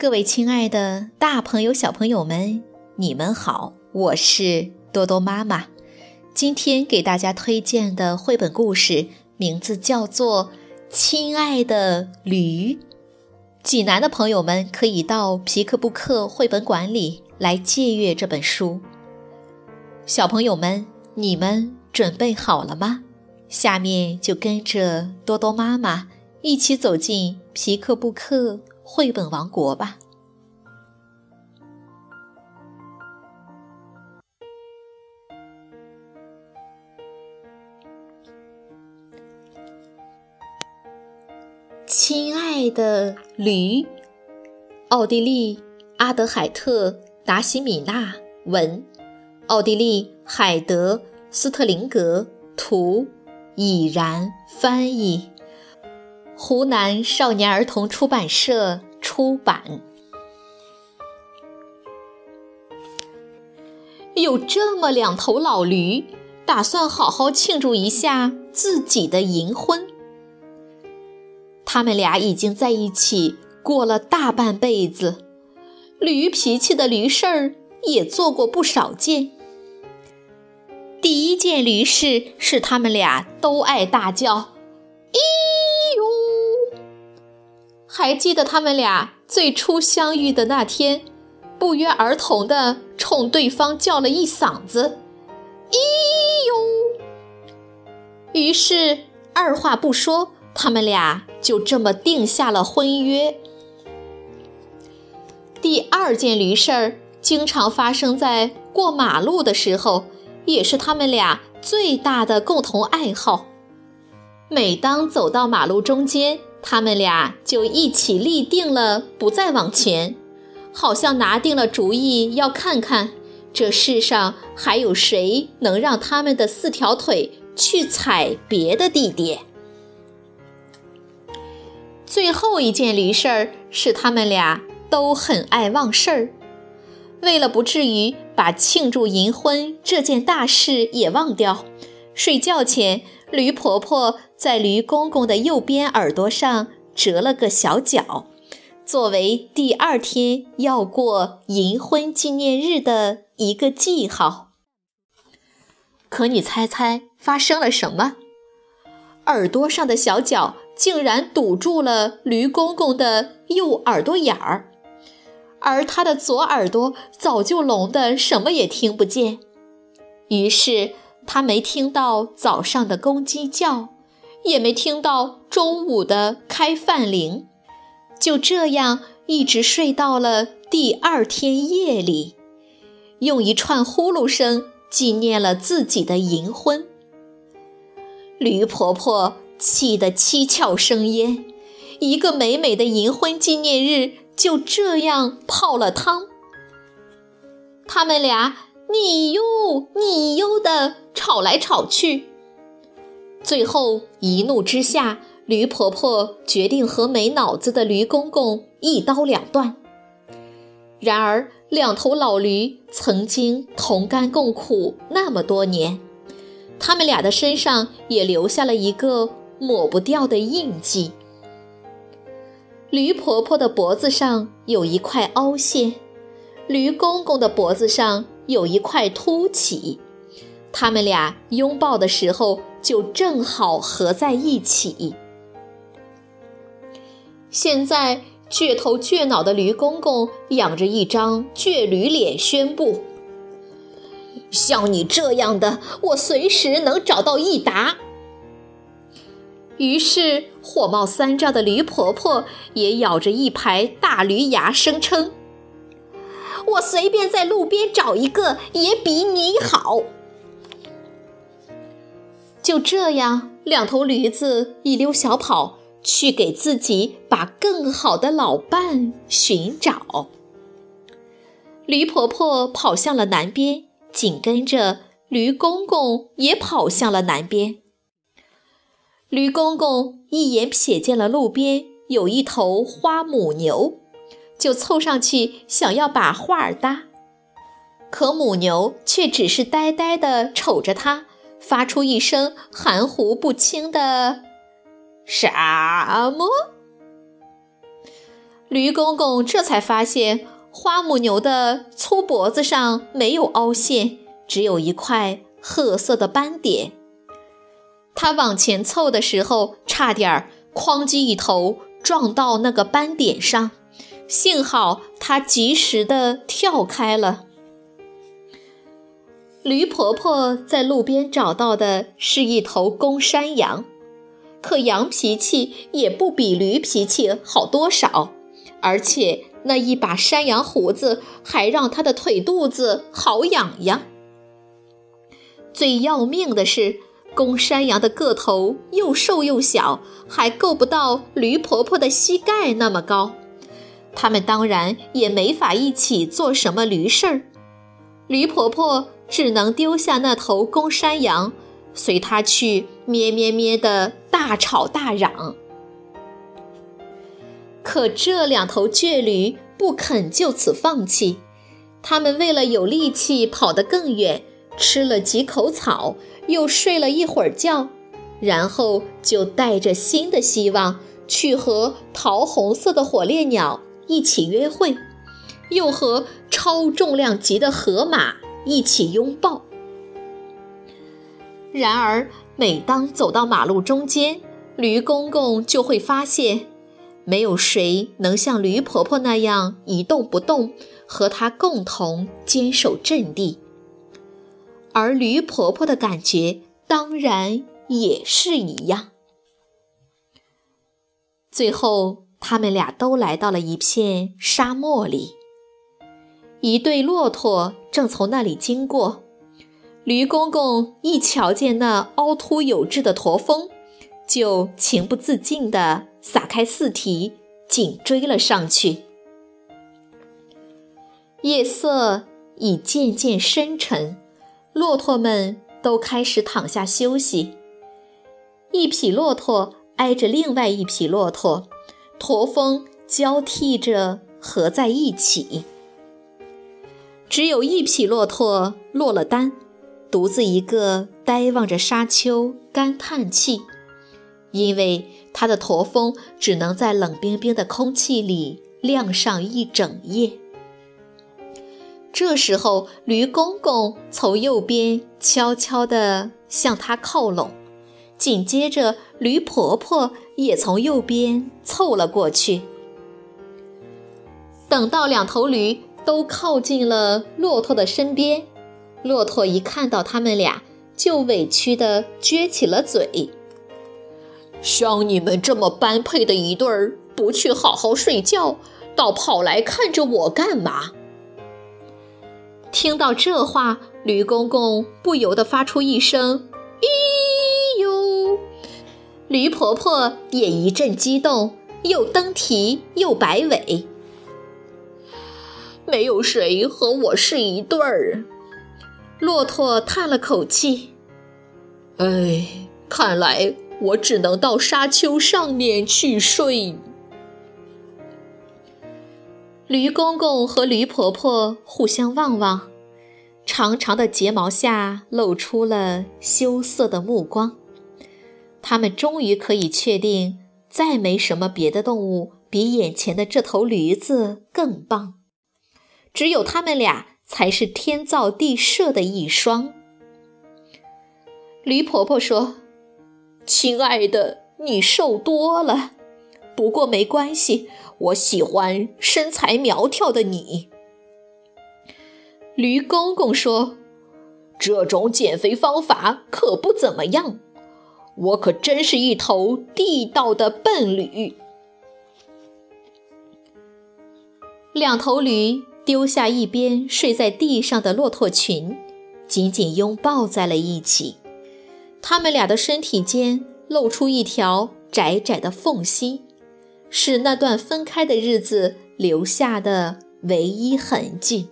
各位亲爱的大朋友、小朋友们，你们好，我是多多妈妈。今天给大家推荐的绘本故事名字叫做《亲爱的驴》。济南的朋友们可以到皮克布克绘本馆里来借阅这本书。小朋友们，你们准备好了吗？下面就跟着多多妈妈一起走进皮克布克。绘本王国吧，亲爱的驴，奥地利阿德海特达西米纳文，奥地利海德斯特林格图，已然翻译。湖南少年儿童出版社出版。有这么两头老驴，打算好好庆祝一下自己的银婚。他们俩已经在一起过了大半辈子，驴脾气的驴事儿也做过不少件。第一件驴事是他们俩都爱大叫。还记得他们俩最初相遇的那天，不约而同地冲对方叫了一嗓子“咦呦”。于是二话不说，他们俩就这么定下了婚约。第二件驴事儿经常发生在过马路的时候，也是他们俩最大的共同爱好。每当走到马路中间，他们俩就一起立定了不再往前，好像拿定了主意，要看看这世上还有谁能让他们的四条腿去踩别的地点。最后一件驴事儿是他们俩都很爱忘事儿，为了不至于把庆祝银婚这件大事也忘掉，睡觉前。驴婆婆在驴公公的右边耳朵上折了个小角，作为第二天要过银婚纪念日的一个记号。可你猜猜发生了什么？耳朵上的小角竟然堵住了驴公公的右耳朵眼儿，而他的左耳朵早就聋得什么也听不见。于是。他没听到早上的公鸡叫，也没听到中午的开饭铃，就这样一直睡到了第二天夜里，用一串呼噜声纪念了自己的银婚。驴婆婆气得七窍生烟，一个美美的银婚纪念日就这样泡了汤。他们俩。你哟，你哟的吵来吵去，最后一怒之下，驴婆婆决定和没脑子的驴公公一刀两断。然而，两头老驴曾经同甘共苦那么多年，他们俩的身上也留下了一个抹不掉的印记。驴婆婆的脖子上有一块凹陷，驴公公的脖子上。有一块凸起，他们俩拥抱的时候就正好合在一起。现在倔头倔脑的驴公公仰着一张倔驴脸，宣布：“像你这样的，我随时能找到一打。”于是火冒三丈的驴婆婆也咬着一排大驴牙，声称。我随便在路边找一个也比你好。就这样，两头驴子一溜小跑，去给自己把更好的老伴寻找。驴婆婆跑向了南边，紧跟着驴公公也跑向了南边。驴公公一眼瞥见了路边有一头花母牛。就凑上去想要把画儿搭，可母牛却只是呆呆地瞅着他，发出一声含糊不清的“什么”。驴公公这才发现花母牛的粗脖子上没有凹陷，只有一块褐色的斑点。他往前凑的时候，差点儿哐叽一头撞到那个斑点上，幸好他及时的跳开了。驴婆婆在路边找到的是一头公山羊，可羊脾气也不比驴脾气好多少，而且那一把山羊胡子还让它的腿肚子好痒痒。最要命的是，公山羊的个头又瘦又小，还够不到驴婆婆的膝盖那么高，他们当然也没法一起做什么驴事儿。驴婆婆。只能丢下那头公山羊，随他去咩咩咩的大吵大嚷。可这两头倔驴不肯就此放弃，他们为了有力气跑得更远，吃了几口草，又睡了一会儿觉，然后就带着新的希望去和桃红色的火烈鸟一起约会，又和超重量级的河马。一起拥抱。然而，每当走到马路中间，驴公公就会发现，没有谁能像驴婆婆那样一动不动，和他共同坚守阵地。而驴婆婆的感觉当然也是一样。最后，他们俩都来到了一片沙漠里。一对骆驼正从那里经过，驴公公一瞧见那凹凸有致的驼峰，就情不自禁地撒开四蹄，紧追了上去。夜色已渐渐深沉，骆驼们都开始躺下休息。一匹骆驼挨着另外一匹骆驼，驼峰交替着合在一起。只有一匹骆驼落了单，独自一个呆望着沙丘，干叹气，因为它的驼峰只能在冷冰冰的空气里晾上一整夜。这时候，驴公公从右边悄悄地向他靠拢，紧接着，驴婆婆也从右边凑了过去。等到两头驴。都靠近了骆驼的身边，骆驼一看到他们俩，就委屈地撅起了嘴。像你们这么般配的一对儿，不去好好睡觉，倒跑来看着我干嘛？听到这话，驴公公不由得发出一声“咦”，驴婆婆也一阵激动，又蹬蹄又摆尾。没有谁和我是一对儿。骆驼叹了口气：“哎，看来我只能到沙丘上面去睡。”驴公公和驴婆婆互相望望，长长的睫毛下露出了羞涩的目光。他们终于可以确定，再没什么别的动物比眼前的这头驴子更棒。只有他们俩才是天造地设的一双。驴婆婆说：“亲爱的，你瘦多了，不过没关系，我喜欢身材苗条的你。”驴公公说：“这种减肥方法可不怎么样，我可真是一头地道的笨驴。”两头驴。丢下一边睡在地上的骆驼群，紧紧拥抱在了一起。他们俩的身体间露出一条窄窄的缝隙，是那段分开的日子留下的唯一痕迹。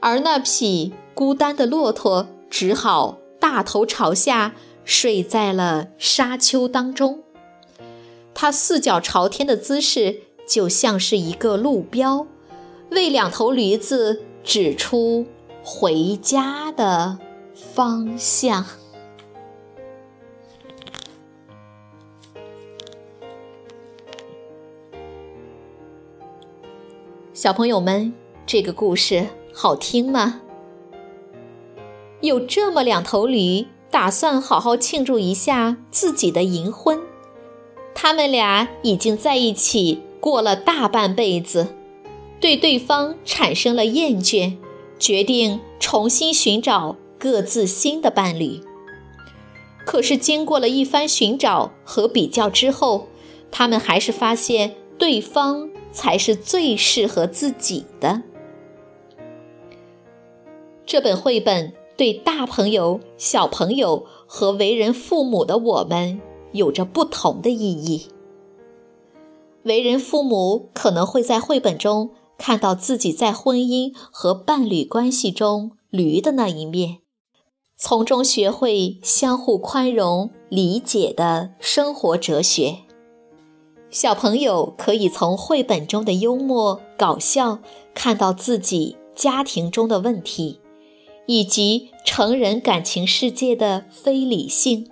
而那匹孤单的骆驼只好大头朝下睡在了沙丘当中。它四脚朝天的姿势，就像是一个路标。为两头驴子指出回家的方向。小朋友们，这个故事好听吗？有这么两头驴，打算好好庆祝一下自己的银婚。他们俩已经在一起过了大半辈子，对对方产生了厌倦，决定重新寻找各自新的伴侣。可是经过了一番寻找和比较之后，他们还是发现对方才是最适合自己的。这本绘本对大朋友、小朋友和为人父母的我们有着不同的意义。为人父母可能会在绘本中看到自己在婚姻和伴侣关系中驴的那一面，从中学会相互宽容、理解的生活哲学。小朋友可以从绘本中的幽默搞笑看到自己家庭中的问题，以及成人感情世界的非理性，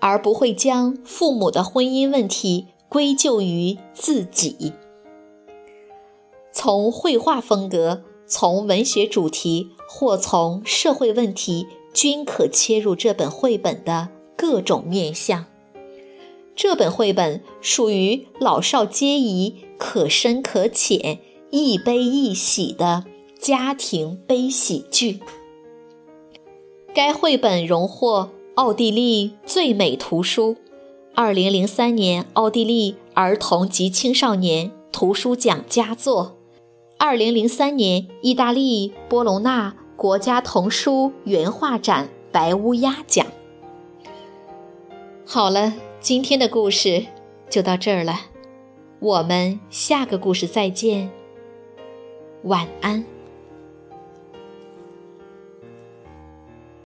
而不会将父母的婚姻问题归咎于自己。从绘画风格、从文学主题或从社会问题，均可切入这本绘本的各种面向。这本绘本属于老少皆宜、可深可浅、亦悲亦喜的家庭悲喜剧。该绘本荣获奥地利最美图书、二零零三年奥地利儿童及青少年图书奖佳作、二零零三年意大利波隆纳国家童书原画展白乌鸦奖。好了。今天的故事就到这儿了，我们下个故事再见，晚安。